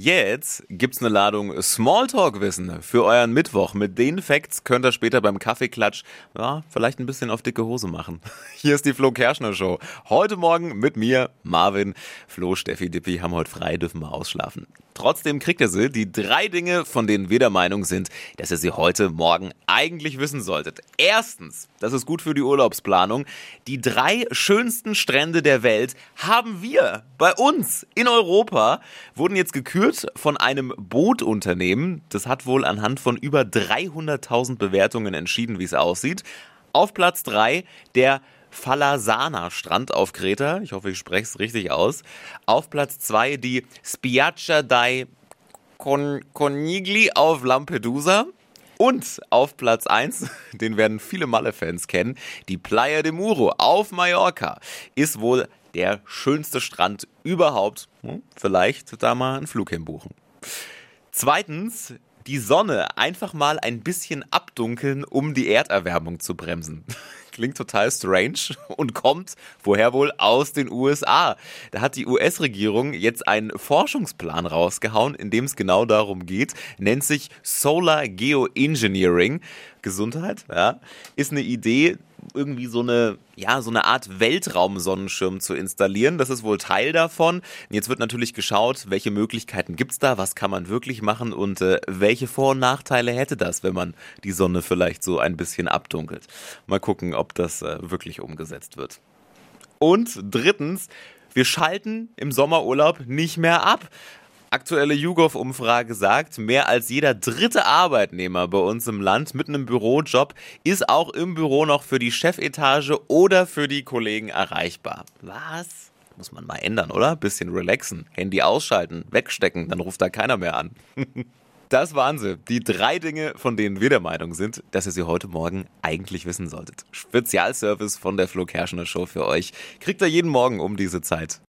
Jetzt gibt's eine Ladung Smalltalk-Wissen für euren Mittwoch. Mit den Facts könnt ihr später beim Kaffeeklatsch ja, vielleicht ein bisschen auf dicke Hose machen. Hier ist die Flo Kerschner Show. Heute Morgen mit mir, Marvin. Flo, Steffi, Dippi haben heute frei, dürfen wir ausschlafen. Trotzdem kriegt ihr sie, die drei Dinge, von denen wir der Meinung sind, dass ihr sie heute Morgen eigentlich wissen solltet. Erstens, das ist gut für die Urlaubsplanung, die drei schönsten Strände der Welt haben wir bei uns in Europa, wurden jetzt gekürt von einem Bootunternehmen. Das hat wohl anhand von über 300.000 Bewertungen entschieden, wie es aussieht. Auf Platz drei der Falasana Strand auf Kreta. Ich hoffe, ich spreche es richtig aus. Auf Platz 2 die Spiaggia dei Con Conigli auf Lampedusa. Und auf Platz 1, den werden viele Malle-Fans kennen, die Playa de Muro auf Mallorca ist wohl der schönste Strand überhaupt. Hm, vielleicht da mal einen Flug hinbuchen. Zweitens, die Sonne einfach mal ein bisschen abdunkeln, um die Erderwärmung zu bremsen. Klingt total strange und kommt, woher wohl, aus den USA. Da hat die US-Regierung jetzt einen Forschungsplan rausgehauen, in dem es genau darum geht, nennt sich Solar Geoengineering. Gesundheit, ja, ist eine Idee, irgendwie so eine, ja, so eine Art Weltraumsonnenschirm zu installieren. Das ist wohl Teil davon. Jetzt wird natürlich geschaut, welche Möglichkeiten gibt es da, was kann man wirklich machen und äh, welche Vor- und Nachteile hätte das, wenn man die Sonne vielleicht so ein bisschen abdunkelt. Mal gucken, ob das äh, wirklich umgesetzt wird. Und drittens, wir schalten im Sommerurlaub nicht mehr ab. Aktuelle YouGov-Umfrage sagt, mehr als jeder dritte Arbeitnehmer bei uns im Land mit einem Bürojob ist auch im Büro noch für die Chefetage oder für die Kollegen erreichbar. Was? Muss man mal ändern, oder? Bisschen relaxen, Handy ausschalten, wegstecken, dann ruft da keiner mehr an. Das waren sie. Die drei Dinge, von denen wir der Meinung sind, dass ihr sie heute Morgen eigentlich wissen solltet. Spezialservice von der Flo Kerschner Show für euch. Kriegt ihr jeden Morgen um diese Zeit.